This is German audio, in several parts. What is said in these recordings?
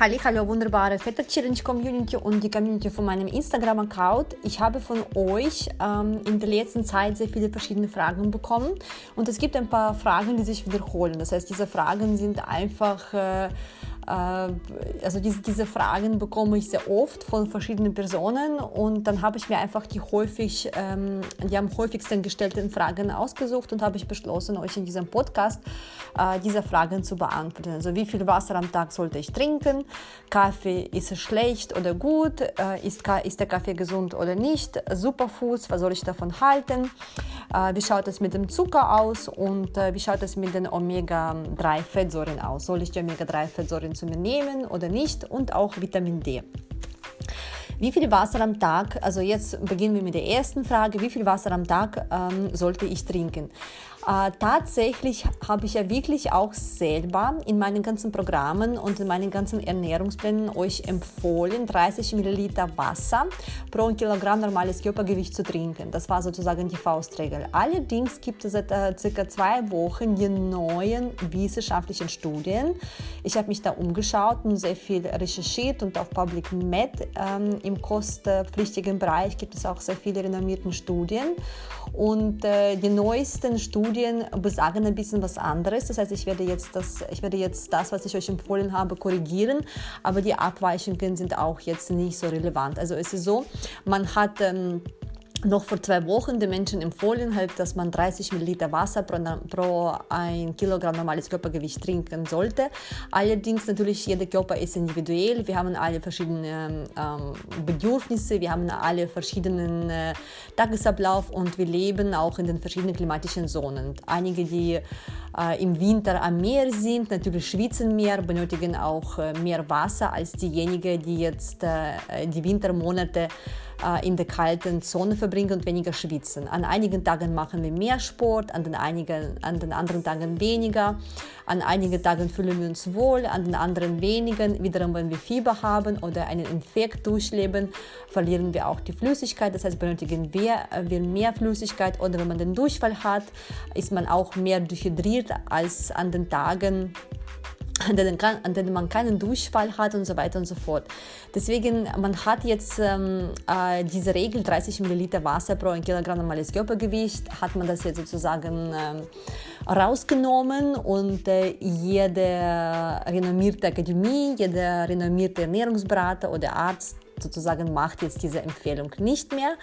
Hallo, wunderbare Feta Challenge Community und die Community von meinem Instagram-Account. Ich habe von euch ähm, in der letzten Zeit sehr viele verschiedene Fragen bekommen und es gibt ein paar Fragen, die sich wiederholen. Das heißt, diese Fragen sind einfach äh, also diese, diese Fragen bekomme ich sehr oft von verschiedenen Personen und dann habe ich mir einfach die häufig, ähm, die am häufigsten gestellten Fragen ausgesucht und habe ich beschlossen, euch in diesem Podcast äh, diese Fragen zu beantworten. Also wie viel Wasser am Tag sollte ich trinken? Kaffee ist es schlecht oder gut? Äh, ist, ist der Kaffee gesund oder nicht? Superfoods, was soll ich davon halten? Äh, wie schaut es mit dem Zucker aus und äh, wie schaut es mit den Omega-3-Fettsäuren aus? Soll ich die Omega-3-Fettsäuren mir nehmen oder nicht und auch Vitamin D. Wie viel Wasser am Tag, also jetzt beginnen wir mit der ersten Frage, wie viel Wasser am Tag ähm, sollte ich trinken? Äh, tatsächlich habe ich ja wirklich auch selber in meinen ganzen Programmen und in meinen ganzen Ernährungsplänen euch empfohlen, 30 Milliliter Wasser pro Kilogramm normales Körpergewicht zu trinken. Das war sozusagen die Faustregel. Allerdings gibt es seit äh, circa zwei Wochen die neuen wissenschaftlichen Studien. Ich habe mich da umgeschaut und sehr viel recherchiert und auf Public Med ähm, im kostpflichtigen Bereich gibt es auch sehr viele renommierte Studien. Und äh, die neuesten Studien besagen ein bisschen was anderes. Das heißt, ich werde, jetzt das, ich werde jetzt das, was ich euch empfohlen habe, korrigieren. Aber die Abweichungen sind auch jetzt nicht so relevant. Also es ist so, man hat... Ähm, noch vor zwei Wochen den Menschen empfohlen, halt, dass man 30 Milliliter Wasser pro, pro ein Kilogramm normales Körpergewicht trinken sollte. Allerdings natürlich jeder Körper ist individuell. Wir haben alle verschiedene ähm, Bedürfnisse, wir haben alle verschiedenen äh, Tagesablauf und wir leben auch in den verschiedenen klimatischen Zonen. Einige, die äh, im Winter am Meer sind, natürlich schwitzen mehr, benötigen auch äh, mehr Wasser als diejenigen, die jetzt äh, die Wintermonate in der kalten Zone verbringen und weniger schwitzen. An einigen Tagen machen wir mehr Sport, an den, einigen, an den anderen Tagen weniger. An einigen Tagen fühlen wir uns wohl, an den anderen weniger. Wiederum, wenn wir Fieber haben oder einen Infekt durchleben, verlieren wir auch die Flüssigkeit. Das heißt, benötigen wir, äh, wir mehr Flüssigkeit oder wenn man den Durchfall hat, ist man auch mehr dehydriert als an den Tagen, an denen, an denen man keinen Durchfall hat und so weiter und so fort. Deswegen, man hat jetzt ähm, äh, diese Regel, 30 Milliliter Wasser pro ein Kilogramm normales Körpergewicht, hat man das jetzt sozusagen äh, rausgenommen und äh, jede renommierte Akademie, jeder renommierte Ernährungsberater oder Arzt sozusagen macht jetzt diese Empfehlung nicht mehr.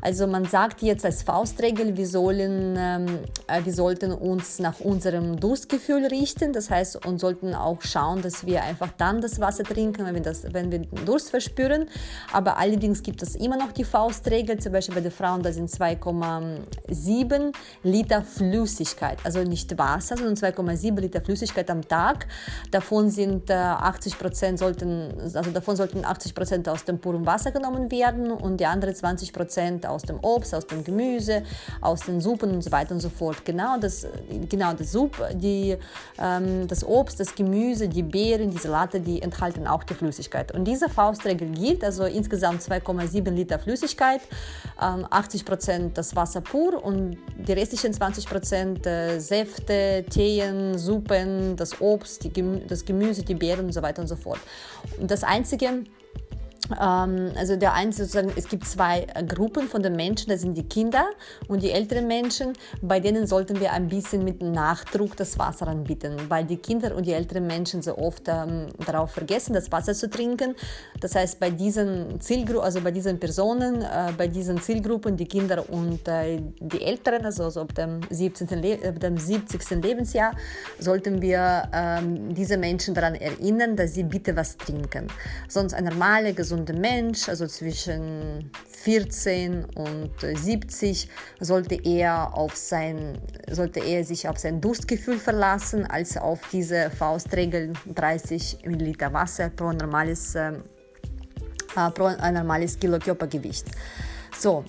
Also man sagt jetzt als Faustregel, wir, sollen, ähm, äh, wir sollten uns nach unserem Durstgefühl richten, das heißt und sollten auch schauen, dass wir einfach dann das Wasser trinken, wenn wir, das, wenn wir Durst verspüren. Aber allerdings gibt es immer noch die Faustregel, zum Beispiel bei den Frauen, da sind 2,7 Liter Flüssigkeit, also nicht Wasser, sondern 2,7 Liter Flüssigkeit am Tag. Davon sind äh, 80 Prozent sollten, also davon sollten 80 Prozent aus dem puren Wasser genommen werden und die anderen 20 Prozent aus dem Obst, aus dem Gemüse, aus den Suppen und so weiter und so fort. Genau das, genau das Supp, die, ähm, das Obst, das Gemüse, die Beeren, die Salate, die enthalten auch die Flüssigkeit. Und diese Faustregel gilt, also insgesamt 2,7 Liter Flüssigkeit, ähm, 80 Prozent das Wasser pur und die restlichen 20 Prozent äh, Säfte, Teen, Suppen, das Obst, Gemü das Gemüse, die Beeren und so weiter und so fort. Und das Einzige, also der eine sozusagen, es gibt zwei äh, Gruppen von den Menschen, das sind die Kinder und die älteren Menschen, bei denen sollten wir ein bisschen mit Nachdruck das Wasser anbieten, weil die Kinder und die älteren Menschen so oft ähm, darauf vergessen, das Wasser zu trinken. Das heißt, bei diesen Zielgruppen, also bei diesen Personen, äh, bei diesen Zielgruppen, die Kinder und äh, die Älteren, also, also ab, dem 17. Le ab dem 70. Lebensjahr, sollten wir ähm, diese Menschen daran erinnern, dass sie bitte was trinken. Sonst ein normaler, gesunder gesunde Mensch, also zwischen 14 und 70, sollte er, auf sein, sollte er sich auf sein Durstgefühl verlassen, als auf diese Faustregel 30 Milliliter Wasser pro normales, äh, pro ein normales Kilo Körpergewicht. So,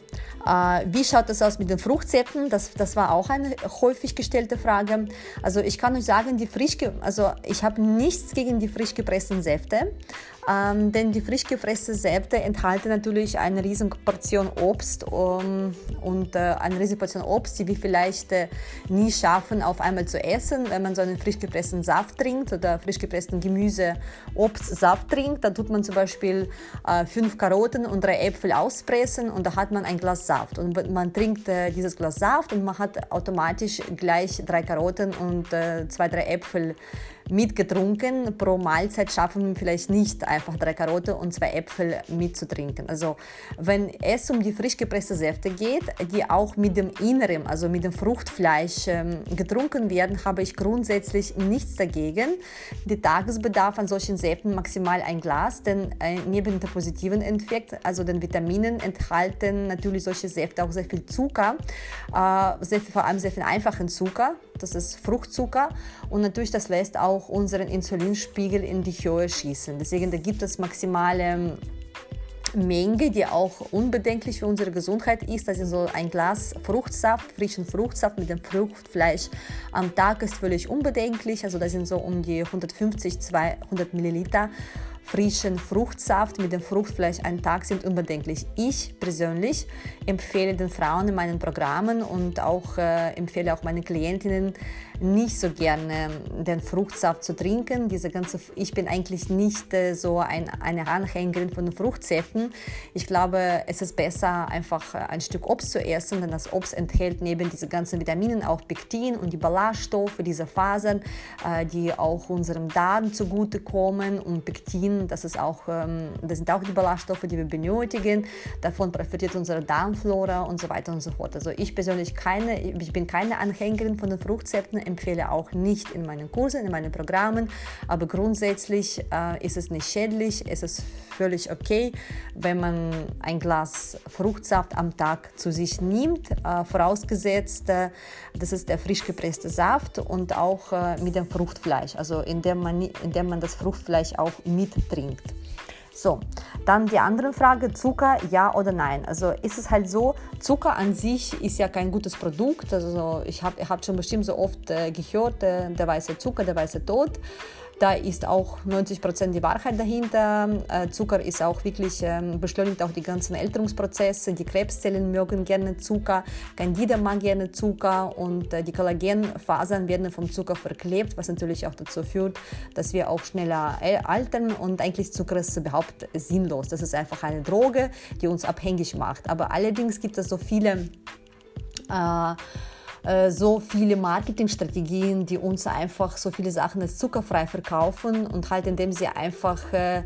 äh, wie schaut das aus mit den Fruchtsäften? Das, das war auch eine häufig gestellte Frage. Also ich kann euch sagen, die frisch, also ich habe nichts gegen die frisch gepressten Säfte. Ähm, denn die frisch gefressenen Säfte enthalten natürlich eine riesige Portion Obst um, und äh, eine riesige Portion Obst, die wir vielleicht äh, nie schaffen, auf einmal zu essen. Wenn man so einen frisch gepressten Saft trinkt oder frisch gepressten Gemüse, Obst, Saft trinkt, dann tut man zum Beispiel äh, fünf Karotten und drei Äpfel auspressen und da hat man ein Glas Saft. Und man trinkt äh, dieses Glas Saft und man hat automatisch gleich drei Karotten und äh, zwei, drei Äpfel mitgetrunken. Pro Mahlzeit schaffen wir vielleicht nicht einfach drei Karotten und zwei Äpfel mitzutrinken. Also wenn es um die frisch gepresste Säfte geht, die auch mit dem Inneren, also mit dem Fruchtfleisch ähm, getrunken werden, habe ich grundsätzlich nichts dagegen. Der Tagesbedarf an solchen Säften maximal ein Glas, denn äh, neben dem positiven Effekt, also den Vitaminen, enthalten natürlich solche Säfte auch sehr viel Zucker, äh, sehr vor allem sehr viel einfachen Zucker das ist Fruchtzucker und natürlich das lässt auch unseren Insulinspiegel in die Höhe schießen. Deswegen da gibt es maximale Menge, die auch unbedenklich für unsere Gesundheit ist. Also so ein Glas Fruchtsaft, frischen Fruchtsaft mit dem Fruchtfleisch am Tag ist völlig unbedenklich. Also das sind so um die 150, 200 Milliliter frischen Fruchtsaft mit dem Fruchtfleisch einen Tag sind unbedenklich. Ich persönlich empfehle den Frauen in meinen Programmen und auch äh, empfehle auch meinen Klientinnen nicht so gerne den Fruchtsaft zu trinken. Diese ganze, ich bin eigentlich nicht äh, so ein, eine Anhängerin von Fruchtsäften. Ich glaube, es ist besser, einfach äh, ein Stück Obst zu essen, denn das Obst enthält neben diesen ganzen Vitaminen auch Pektin und die Ballaststoffe, diese Fasern, äh, die auch unserem Darm zugutekommen. Und Pektin, das, ist auch, ähm, das sind auch die Ballaststoffe, die wir benötigen. Davon profitiert unsere Darmflora und so weiter und so fort. Also ich persönlich keine, ich bin keine Anhängerin von den Fruchtsäften empfehle auch nicht in meinen Kursen, in meinen Programmen, aber grundsätzlich äh, ist es nicht schädlich, es ist völlig okay, wenn man ein Glas Fruchtsaft am Tag zu sich nimmt, äh, vorausgesetzt, äh, das ist der frisch gepresste Saft und auch äh, mit dem Fruchtfleisch, also indem man, indem man das Fruchtfleisch auch mittrinkt. So, dann die andere Frage, Zucker, ja oder nein? Also ist es halt so, Zucker an sich ist ja kein gutes Produkt. Also ich habe hab schon bestimmt so oft äh, gehört, äh, der weiße Zucker, der weiße Tod. Da ist auch 90 Prozent die Wahrheit dahinter. Äh, Zucker ist auch wirklich, ähm, beschleunigt auch die ganzen Älterungsprozesse. Die Krebszellen mögen gerne Zucker, Candida mag gerne Zucker und äh, die Kollagenfasern werden vom Zucker verklebt, was natürlich auch dazu führt, dass wir auch schneller äh, altern und eigentlich Zucker ist überhaupt sinnlos. Das ist einfach eine Droge, die uns abhängig macht. Aber allerdings gibt es so viele äh, so viele Marketingstrategien, die uns einfach so viele Sachen als zuckerfrei verkaufen und halt indem sie einfach äh,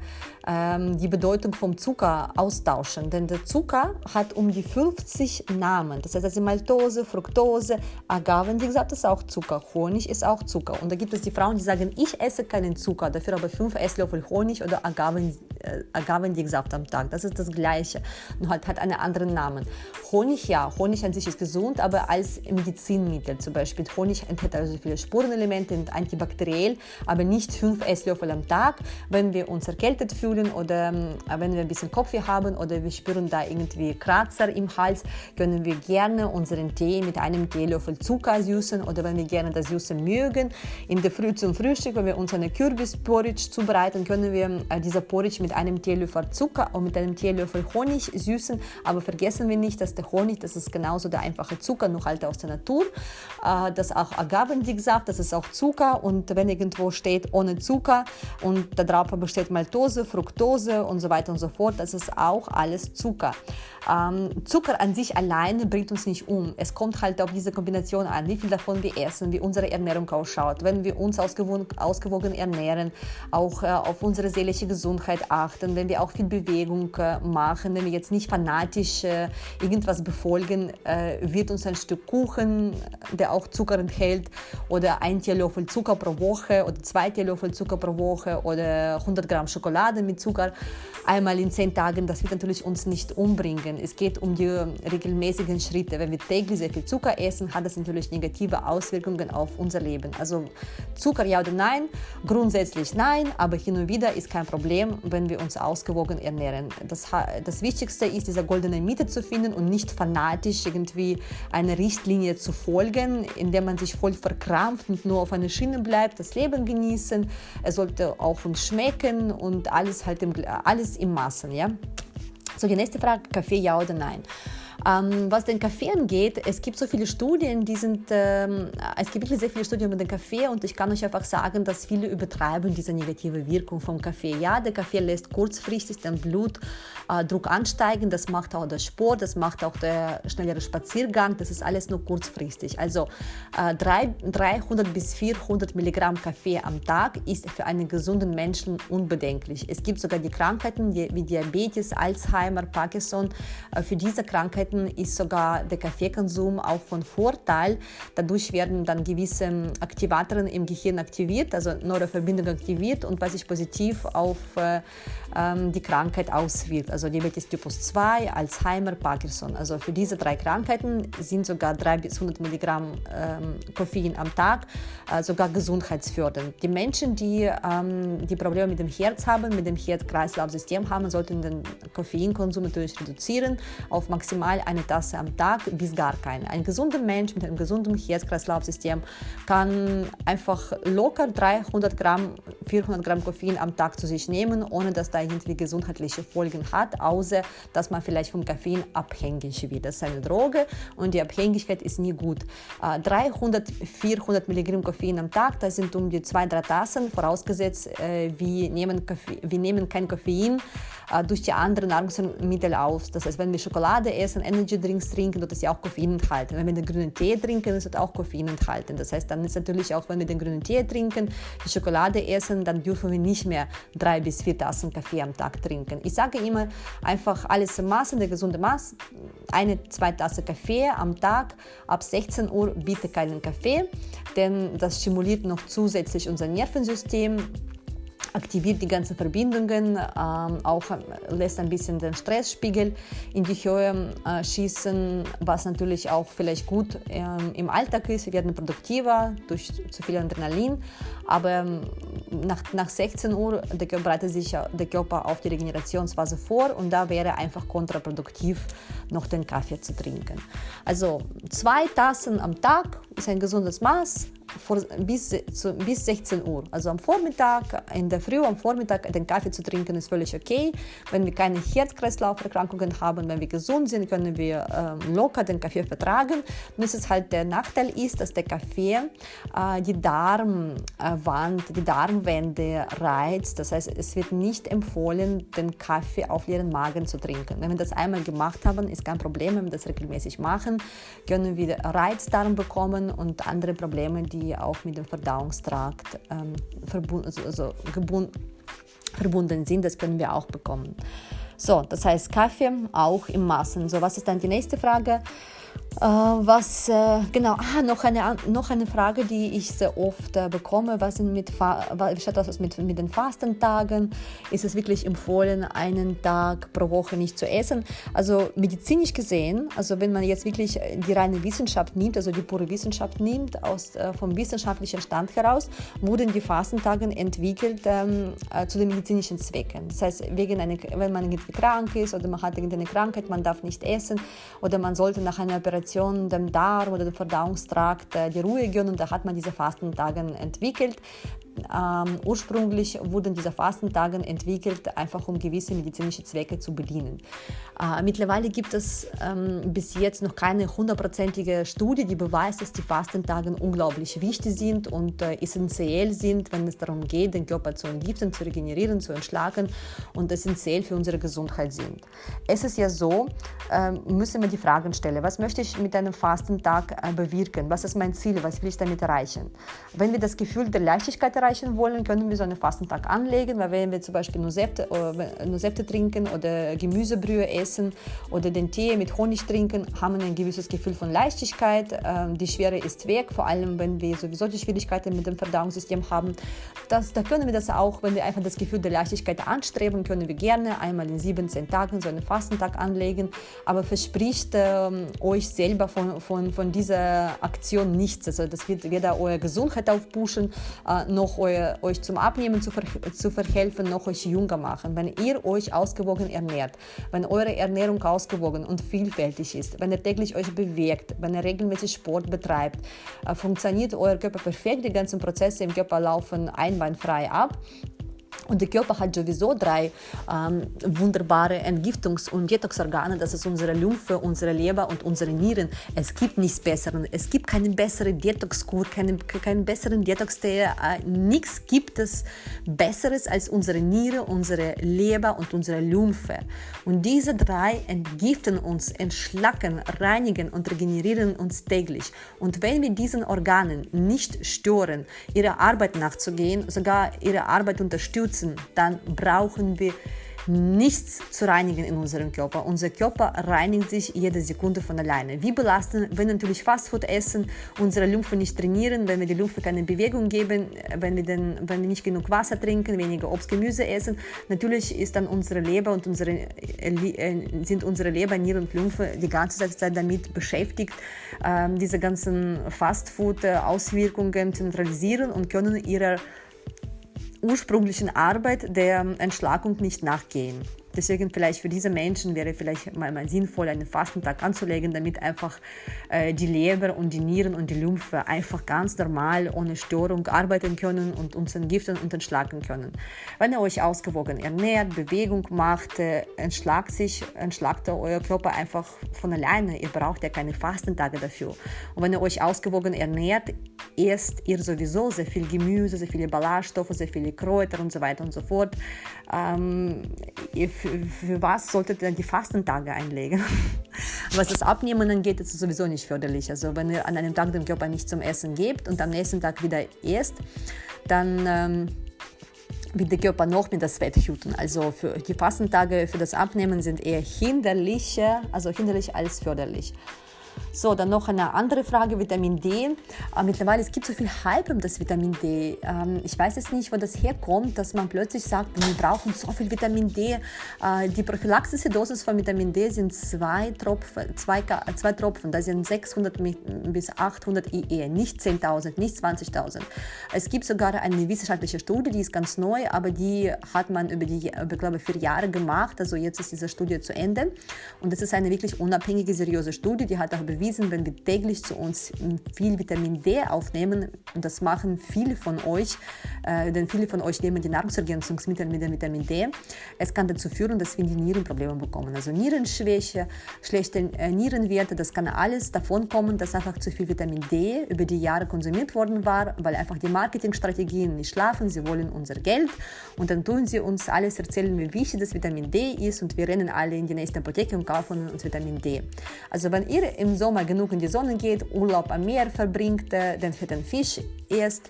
ähm, die Bedeutung vom Zucker austauschen. Denn der Zucker hat um die 50 Namen. Das heißt also Maltose, Fructose, Agavendicksaft ist auch Zucker, Honig ist auch Zucker. Und da gibt es die Frauen, die sagen, ich esse keinen Zucker, dafür aber 5 Esslöffel Honig oder Agaven, äh, Agavendicksaft am Tag. Das ist das Gleiche, nur halt hat einen anderen Namen. Honig, ja, Honig an sich ist gesund, aber als Medizinmittel zum Beispiel. Honig enthält also viele Spurenelemente, und antibakteriell, aber nicht 5 Esslöffel am Tag. Wenn wir uns erkältet fühlen oder äh, wenn wir ein bisschen Kopfweh haben oder wir spüren da irgendwie Kratzer im Hals, können wir gerne unseren Tee mit einem Teelöffel Zucker süßen oder wenn wir gerne das Süße mögen, in der Früh zum Frühstück, wenn wir uns eine Kürbisporridge zubereiten, können wir äh, dieser Porridge mit einem Teelöffel Zucker und mit einem Teelöffel Honig süßen, aber vergessen wir nicht, dass der Honig, das ist genauso der einfache Zucker, nur halt aus der Natur. Äh, das auch Agavendicksaft, das ist auch Zucker und wenn irgendwo steht ohne Zucker und da drauf besteht Maltose, Fructose und so weiter und so fort, das ist auch alles Zucker. Ähm, Zucker an sich alleine bringt uns nicht um. Es kommt halt auf diese Kombination an, wie viel davon wir essen, wie unsere Ernährung ausschaut. Wenn wir uns ausgewogen, ausgewogen ernähren, auch äh, auf unsere seelische Gesundheit achten, wenn wir auch viel Bewegung äh, machen, wenn wir jetzt nicht fanatisch äh, irgendwas befolgen, äh, wird uns ein Stück Kuchen, der auch Zucker enthält, oder ein Teelöffel Zucker pro Woche oder zwei Teelöffel Zucker pro Woche oder 100 Gramm Schokolade mit Zucker einmal in zehn Tagen, das wird natürlich uns nicht umbringen. Es geht um die regelmäßigen Schritte. Wenn wir täglich sehr viel Zucker essen, hat das natürlich negative Auswirkungen auf unser Leben. Also Zucker ja oder nein? Grundsätzlich nein, aber hin und wieder ist kein Problem, wenn wir uns ausgewogen ernähren. Das, das Wichtigste ist, diese goldene Mitte zu finden und nicht fanatisch irgendwie eine Richtlinie zu folgen, indem man sich voll verkrampft und nur auf einer Schiene bleibt, das Leben genießen. Es sollte auch uns schmecken und alles halt im, alles im Maßen, ja. So, die nächste Frage, Kaffee ja oder nein? Ähm, was den Kaffee angeht, es gibt so viele Studien, die sind, ähm, es gibt wirklich sehr viele Studien über den Kaffee und ich kann euch einfach sagen, dass viele übertreiben diese negative Wirkung vom Kaffee. Ja, der Kaffee lässt kurzfristig den Blutdruck ansteigen, das macht auch der Sport, das macht auch der schnellere Spaziergang, das ist alles nur kurzfristig. Also äh, 300 bis 400 Milligramm Kaffee am Tag ist für einen gesunden Menschen unbedenklich. Es gibt sogar die Krankheiten wie Diabetes, Alzheimer, Parkinson. Äh, für diese Krankheiten Zeiten ist sogar der Kaffeekonsum auch von Vorteil. Dadurch werden dann gewisse Aktivatoren im Gehirn aktiviert, also Neuroverbindungen aktiviert und was sich positiv auf äh, ähm, die Krankheit auswirkt. Also Diabetes Typus 2, Alzheimer, Parkinson. Also für diese drei Krankheiten sind sogar 3 bis 100 Milligramm ähm, Koffein am Tag äh, sogar gesundheitsfördernd. Die Menschen, die ähm, die Probleme mit dem Herz haben, mit dem Herz-Kreislauf-System haben, sollten den Koffeinkonsum natürlich reduzieren auf maximal eine Tasse am Tag bis gar keine. Ein gesunder Mensch mit einem gesunden Herz-Kreislauf-System kann einfach locker 300 Gramm, 400 Gramm Koffein am Tag zu sich nehmen, ohne dass da irgendwie gesundheitliche Folgen hat, außer dass man vielleicht vom Koffein abhängig wird. Das ist eine Droge und die Abhängigkeit ist nie gut. 300, äh, 400 Milligramm Koffein am Tag, das sind um die zwei, drei Tassen, vorausgesetzt, äh, wir nehmen, Koffein, wir nehmen kein Koffein durch die anderen Nahrungsmittel auf. Das heißt, wenn wir Schokolade essen, Energy Drinks trinken, wird das ja auch Koffein enthalten. Wenn wir den grünen Tee trinken, ist auch Koffein enthalten. Das heißt, dann ist natürlich auch, wenn wir den grünen Tee trinken, die Schokolade essen, dann dürfen wir nicht mehr drei bis vier Tassen Kaffee am Tag trinken. Ich sage immer einfach alles im Maß, der gesunde Maß. Eine, zwei Tassen Kaffee am Tag. Ab 16 Uhr bitte keinen Kaffee, denn das stimuliert noch zusätzlich unser Nervensystem aktiviert die ganzen Verbindungen, ähm, auch lässt ein bisschen den Stressspiegel in die Höhe äh, schießen, was natürlich auch vielleicht gut ähm, im Alltag ist. Wir werden produktiver durch zu viel Adrenalin, aber ähm, nach, nach 16 Uhr der bereitet sich der Körper auf die Regenerationsphase vor und da wäre einfach kontraproduktiv, noch den Kaffee zu trinken. Also zwei Tassen am Tag ist ein gesundes Maß vor, bis, zu, bis 16 Uhr. Also am Vormittag, in der Früh, am Vormittag den Kaffee zu trinken ist völlig okay. Wenn wir keine Herz-Kreislauf-Erkrankungen haben, wenn wir gesund sind, können wir äh, locker den Kaffee vertragen. Nur ist halt der Nachteil ist, dass der Kaffee äh, die Darmwand, die Darmwände reizt. Das heißt, es wird nicht empfohlen, den Kaffee auf leeren Magen zu trinken. Wenn wir das einmal gemacht haben, ist kein Problem. Wenn wir das regelmäßig machen, können wir Reizdarm bekommen und andere Probleme, die die auch mit dem Verdauungstrakt ähm, verbunden, also, also verbunden sind. Das können wir auch bekommen. So, das heißt Kaffee auch im Maßen. So, was ist dann die nächste Frage? Äh, was, äh, genau, ah, noch, eine, noch eine Frage, die ich sehr oft äh, bekomme. Was sind mit, schaut das mit, mit den Fastentagen? Ist es wirklich empfohlen, einen Tag pro Woche nicht zu essen? Also medizinisch gesehen, also wenn man jetzt wirklich die reine Wissenschaft nimmt, also die pure Wissenschaft nimmt, aus, vom wissenschaftlichen Stand heraus, wurden die Fastentage entwickelt ähm, zu den medizinischen Zwecken. Das heißt, wegen einer, wenn man irgendwie krank ist oder man hat irgendeine Krankheit, man darf nicht essen oder man sollte nach einer Operation dem Darm oder dem Verdauungstrakt äh, die Ruhe gönnen. Da hat man diese Fastentage entwickelt. Ähm, ursprünglich wurden diese Fastentage entwickelt, einfach um gewisse medizinische Zwecke zu bedienen. Äh, mittlerweile gibt es ähm, bis jetzt noch keine hundertprozentige Studie, die beweist, dass die Fastentage unglaublich wichtig sind und äh, essentiell sind, wenn es darum geht, den Körper zu entgiften, zu regenerieren, zu entschlagen und essentiell für unsere Gesundheit sind. Es ist ja so, äh, müssen wir die Fragen stellen, was möchte ich mit einem Fastentag äh, bewirken? Was ist mein Ziel? Was will ich damit erreichen? Wenn wir das Gefühl der Leichtigkeit erreichen, erreichen wollen, können wir so einen Fastentag anlegen, weil wenn wir zum Beispiel nur Säfte, äh, nur Säfte trinken oder Gemüsebrühe essen oder den Tee mit Honig trinken, haben wir ein gewisses Gefühl von Leichtigkeit. Ähm, die Schwere ist weg, vor allem wenn wir sowieso die Schwierigkeiten mit dem Verdauungssystem haben. Das, da können wir das auch, wenn wir einfach das Gefühl der Leichtigkeit anstreben, können wir gerne einmal in 17 Tagen so einen Fastentag anlegen, aber verspricht ähm, euch selber von, von, von dieser Aktion nichts. Also das wird weder eure Gesundheit aufpushen, äh, noch euer, euch zum Abnehmen zu, ver, zu verhelfen, noch euch jünger machen. Wenn ihr euch ausgewogen ernährt, wenn eure Ernährung ausgewogen und vielfältig ist, wenn ihr täglich euch bewegt, wenn ihr regelmäßig Sport betreibt, äh, funktioniert euer Körper perfekt, die ganzen Prozesse im Körper laufen einwandfrei ab und der Körper hat sowieso drei ähm, wunderbare Entgiftungs- und Detoxorgane. Das ist unsere Lymphe, unsere Leber und unsere Nieren. Es gibt nichts Besseres. Es gibt keine bessere Detox-Kur, keinen, keinen besseren Detox-Tee. Äh, nichts gibt es Besseres als unsere Niere, unsere Leber und unsere Lymphe. Und diese drei entgiften uns, entschlacken, reinigen und regenerieren uns täglich. Und wenn wir diesen Organen nicht stören, ihre Arbeit nachzugehen, sogar ihre Arbeit unterstützen, nutzen, dann brauchen wir nichts zu reinigen in unserem Körper. Unser Körper reinigt sich jede Sekunde von alleine. Wir belasten, wenn natürlich Fastfood essen, unsere Lymphe nicht trainieren, wenn wir die Lymphe keine Bewegung geben, wenn wir, den, wenn wir nicht genug Wasser trinken, weniger Obst, Gemüse essen. Natürlich ist dann unsere Leber und unsere, äh, äh, sind unsere Leber, Niere und Lymphe die ganze Zeit damit beschäftigt, ähm, diese ganzen Fastfood-Auswirkungen zu neutralisieren und können ihre ursprünglichen Arbeit der Entschlagung nicht nachgehen. Deswegen vielleicht für diese Menschen wäre vielleicht mal, mal sinnvoll, einen Fastentag anzulegen, damit einfach äh, die Leber und die Nieren und die Lymphe einfach ganz normal ohne Störung arbeiten können und uns entgiften und entschlagen können. Wenn ihr euch ausgewogen ernährt, Bewegung macht, äh, entschlagt sich, entschlagt euer Körper einfach von alleine. Ihr braucht ja keine Fastentage dafür. Und wenn ihr euch ausgewogen ernährt, esst ihr sowieso sehr viel Gemüse, sehr viele Ballaststoffe, sehr viele Kräuter und so weiter und so fort. Ähm, ihr für, für was solltet ihr die Fastentage einlegen? Was das Abnehmen angeht, ist es sowieso nicht förderlich. Also wenn ihr an einem Tag dem Körper nicht zum Essen gebt und am nächsten Tag wieder esst, dann ähm, wird der Körper noch mit das Fett hüten. Also für die Fastentage für das Abnehmen sind eher hinderlicher, also hinderlich als förderlich. So, dann noch eine andere Frage, Vitamin D. Äh, mittlerweile es gibt so viel Hype um das Vitamin D. Ähm, ich weiß jetzt nicht, wo das herkommt, dass man plötzlich sagt, wir brauchen so viel Vitamin D. Äh, die prophylaxische Dosis von Vitamin D sind zwei Tropfen, zwei, zwei Tropfen, das sind 600 bis 800 IE, nicht 10.000, nicht 20.000. Es gibt sogar eine wissenschaftliche Studie, die ist ganz neu, aber die hat man über die, über, glaube ich, vier Jahre gemacht. Also jetzt ist diese Studie zu Ende. Und das ist eine wirklich unabhängige, seriöse Studie, die hat auch bewiesen, wenn wir täglich zu uns viel Vitamin D aufnehmen, und das machen viele von euch, äh, denn viele von euch nehmen die Nahrungsergänzungsmittel mit dem Vitamin D, es kann dazu führen, dass wir die Nierenprobleme bekommen. Also Nierenschwäche, schlechte äh, Nierenwerte, das kann alles davon kommen, dass einfach zu viel Vitamin D über die Jahre konsumiert worden war, weil einfach die Marketingstrategien nicht schlafen, sie wollen unser Geld und dann tun sie uns alles erzählen, wie wichtig das Vitamin D ist und wir rennen alle in die nächste Apotheke und kaufen uns Vitamin D. Also wenn ihr im Sommer genug in die Sonne geht, Urlaub am Meer verbringt, äh, den fetten Fisch esst,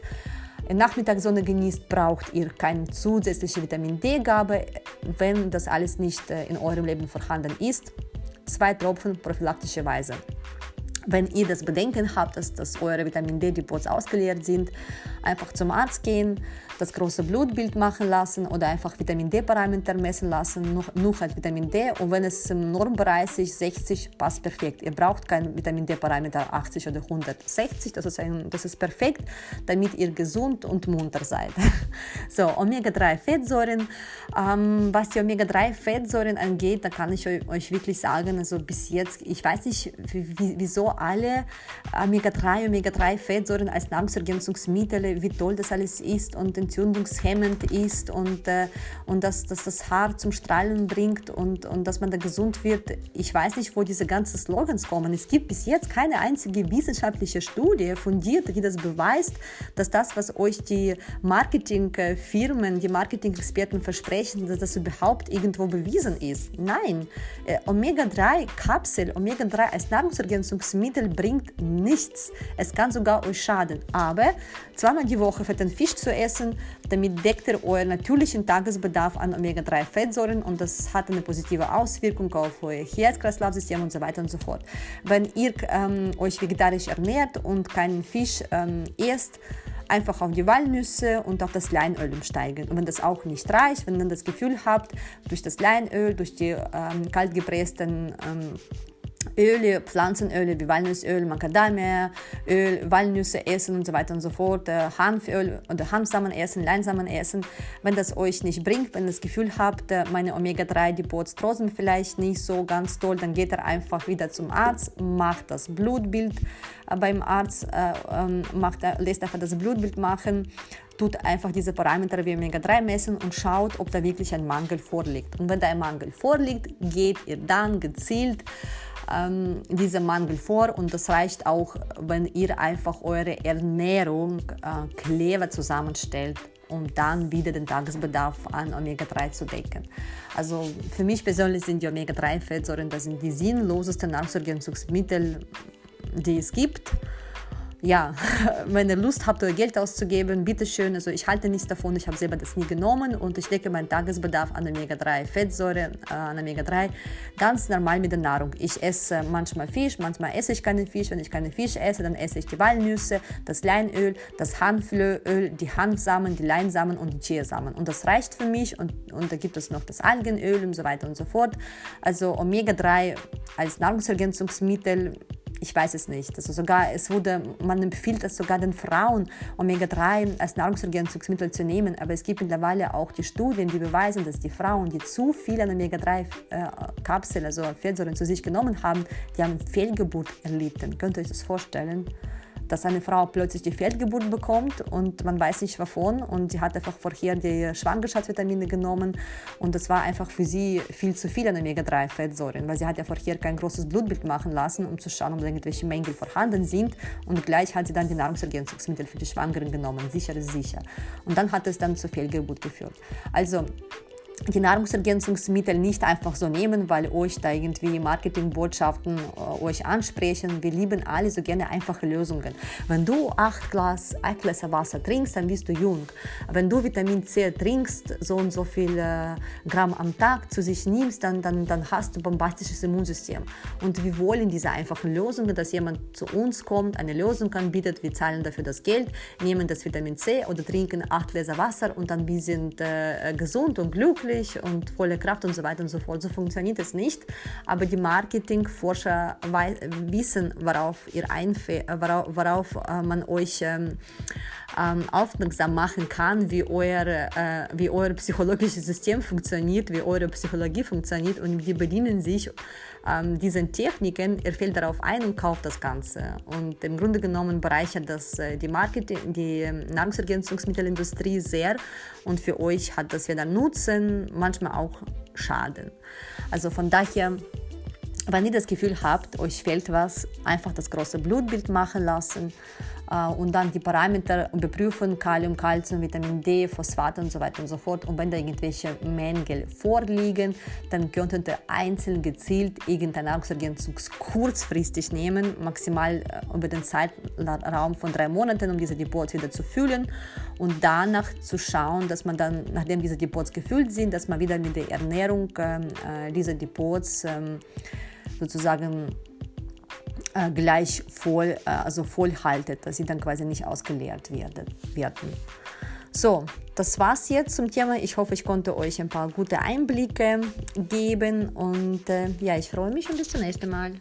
Nachmittagssonne genießt, braucht ihr keine zusätzliche Vitamin D-Gabe, wenn das alles nicht äh, in eurem Leben vorhanden ist. Zwei Tropfen prophylaktischerweise. Wenn ihr das Bedenken habt, dass, dass eure Vitamin D-Depots ausgeleert sind, einfach zum Arzt gehen, das große Blutbild machen lassen oder einfach Vitamin D-Parameter messen lassen, nur, nur halt Vitamin D. Und wenn es im Normbereich ist, 60, passt perfekt. Ihr braucht kein Vitamin D-Parameter 80 oder 160, das ist, ein, das ist perfekt, damit ihr gesund und munter seid. so, Omega-3-Fettsäuren. Ähm, was die Omega-3-Fettsäuren angeht, da kann ich euch wirklich sagen, also bis jetzt, ich weiß nicht, wieso alle Omega-3, Omega-3-Fettsäuren als Nahrungsergänzungsmittel, wie toll das alles ist und entzündungshemmend ist und, äh, und dass, dass das Haar zum Strahlen bringt und, und dass man da gesund wird. Ich weiß nicht, wo diese ganzen Slogans kommen. Es gibt bis jetzt keine einzige wissenschaftliche Studie fundiert, die das beweist, dass das, was euch die Marketingfirmen, die Marketing-Experten versprechen, dass das überhaupt irgendwo bewiesen ist. Nein, äh, Omega-3-Kapsel, Omega-3 als Nahrungsergänzungsmittel bringt nichts. Es kann sogar euch schaden. Aber zweimal die Woche fetten Fisch zu essen, damit deckt ihr euren natürlichen Tagesbedarf an Omega-3-Fettsäuren und das hat eine positive Auswirkung auf euer Herz-Kreislauf-System und so weiter und so fort. Wenn ihr ähm, euch vegetarisch ernährt und keinen Fisch ähm, esst, einfach auf die Walnüsse und auf das Leinöl umsteigen. Und wenn das auch nicht reicht, wenn ihr das Gefühl habt, durch das Leinöl, durch die ähm, kaltgepressten ähm, Öle, Pflanzenöle wie Walnussöl, Macadamia, Öl, Walnüsse essen und so weiter und so fort, äh, Hanföl oder Hanfsamen essen, Leinsamen essen. Wenn das euch nicht bringt, wenn ihr das Gefühl habt, äh, meine Omega-3-Depots trotzdem vielleicht nicht so ganz toll, dann geht ihr einfach wieder zum Arzt, macht das Blutbild äh, beim Arzt, äh, ähm, macht, lässt einfach das Blutbild machen tut einfach diese Parameter wie Omega-3 messen und schaut, ob da wirklich ein Mangel vorliegt. Und wenn da ein Mangel vorliegt, geht ihr dann gezielt ähm, diesen Mangel vor und das reicht auch, wenn ihr einfach eure Ernährung äh, clever zusammenstellt um dann wieder den Tagesbedarf an Omega-3 zu decken. Also für mich persönlich sind die Omega-3-Fettsäuren, das sind die sinnlosesten Nahrungsergänzungsmittel, die es gibt ja, wenn ihr Lust habt, euer Geld auszugeben, bitteschön. Also ich halte nichts davon, ich habe selber das nie genommen und ich decke meinen Tagesbedarf an Omega-3 Fettsäure, äh, an Omega-3 ganz normal mit der Nahrung. Ich esse manchmal Fisch, manchmal esse ich keinen Fisch. Wenn ich keinen Fisch esse, dann esse ich die Walnüsse, das Leinöl, das Hanföl, die Hanfsamen, die Leinsamen und die Chiasamen. Und das reicht für mich und, und da gibt es noch das Algenöl und so weiter und so fort. Also Omega-3 als Nahrungsergänzungsmittel ich weiß es nicht. Also sogar, es wurde, man empfiehlt es sogar den Frauen, Omega-3 als Nahrungsergänzungsmittel zu nehmen. Aber es gibt mittlerweile auch die Studien, die beweisen, dass die Frauen, die zu viel an Omega-3-Kapseln, äh, also Fettsäuren zu sich genommen haben, die haben Fehlgeburt erlitten. Könnt ihr euch das vorstellen? Dass eine Frau plötzlich die Fehlgeburt bekommt und man weiß nicht wovon und sie hat einfach vorher die Schwangerschaftsvitamine genommen und das war einfach für sie viel zu viel an Omega-3-Fettsäuren, weil sie hat ja vorher kein großes Blutbild machen lassen, um zu schauen, ob irgendwelche Mängel vorhanden sind und gleich hat sie dann die Nahrungsergänzungsmittel für die Schwangeren genommen, sicher ist sicher. Und dann hat es dann zur Fehlgeburt geführt. Also die Nahrungsergänzungsmittel nicht einfach so nehmen, weil euch da irgendwie Marketingbotschaften äh, euch ansprechen. Wir lieben alle so gerne einfache Lösungen. Wenn du acht Glas, acht Gläser Wasser trinkst, dann bist du jung. Wenn du Vitamin C trinkst, so und so viel äh, Gramm am Tag zu sich nimmst, dann, dann, dann hast du bombastisches Immunsystem. Und wir wollen diese einfachen Lösungen, dass jemand zu uns kommt, eine Lösung anbietet, wir zahlen dafür das Geld, nehmen das Vitamin C oder trinken acht Gläser Wasser und dann wir sind äh, gesund und glücklich glücklich und volle Kraft und so weiter und so fort. So funktioniert es nicht. Aber die Marketingforscher wissen, worauf, ihr worauf, worauf äh, man euch ähm, ähm, aufmerksam machen kann, wie euer, äh, wie euer psychologisches System funktioniert, wie eure Psychologie funktioniert und die bedienen sich ähm, diesen Techniken, er fällt darauf ein und kauft das Ganze. Und im Grunde genommen bereichert das äh, die, Marketing, die ähm, Nahrungsergänzungsmittelindustrie sehr und für euch hat das weder Nutzen, manchmal auch Schaden. Also von daher wenn ihr das Gefühl habt, euch fehlt was, einfach das große Blutbild machen lassen und dann die Parameter überprüfen, Kalium, Calcium, Vitamin D, Phosphat und so weiter und so fort. Und wenn da irgendwelche Mängel vorliegen, dann könntet ihr einzeln gezielt irgendeinen Nahrungsergänzungs kurzfristig nehmen, maximal äh, über den Zeitraum von drei Monaten, um diese Depots wieder zu füllen und danach zu schauen, dass man dann, nachdem diese Depots gefüllt sind, dass man wieder mit der Ernährung ähm, äh, diese Depots ähm, sozusagen äh, gleich voll, äh, also voll haltet, dass sie dann quasi nicht ausgeleert werden. werden. So, das war's jetzt zum Thema. Ich hoffe, ich konnte euch ein paar gute Einblicke geben und äh, ja, ich freue mich und bis zum nächsten Mal.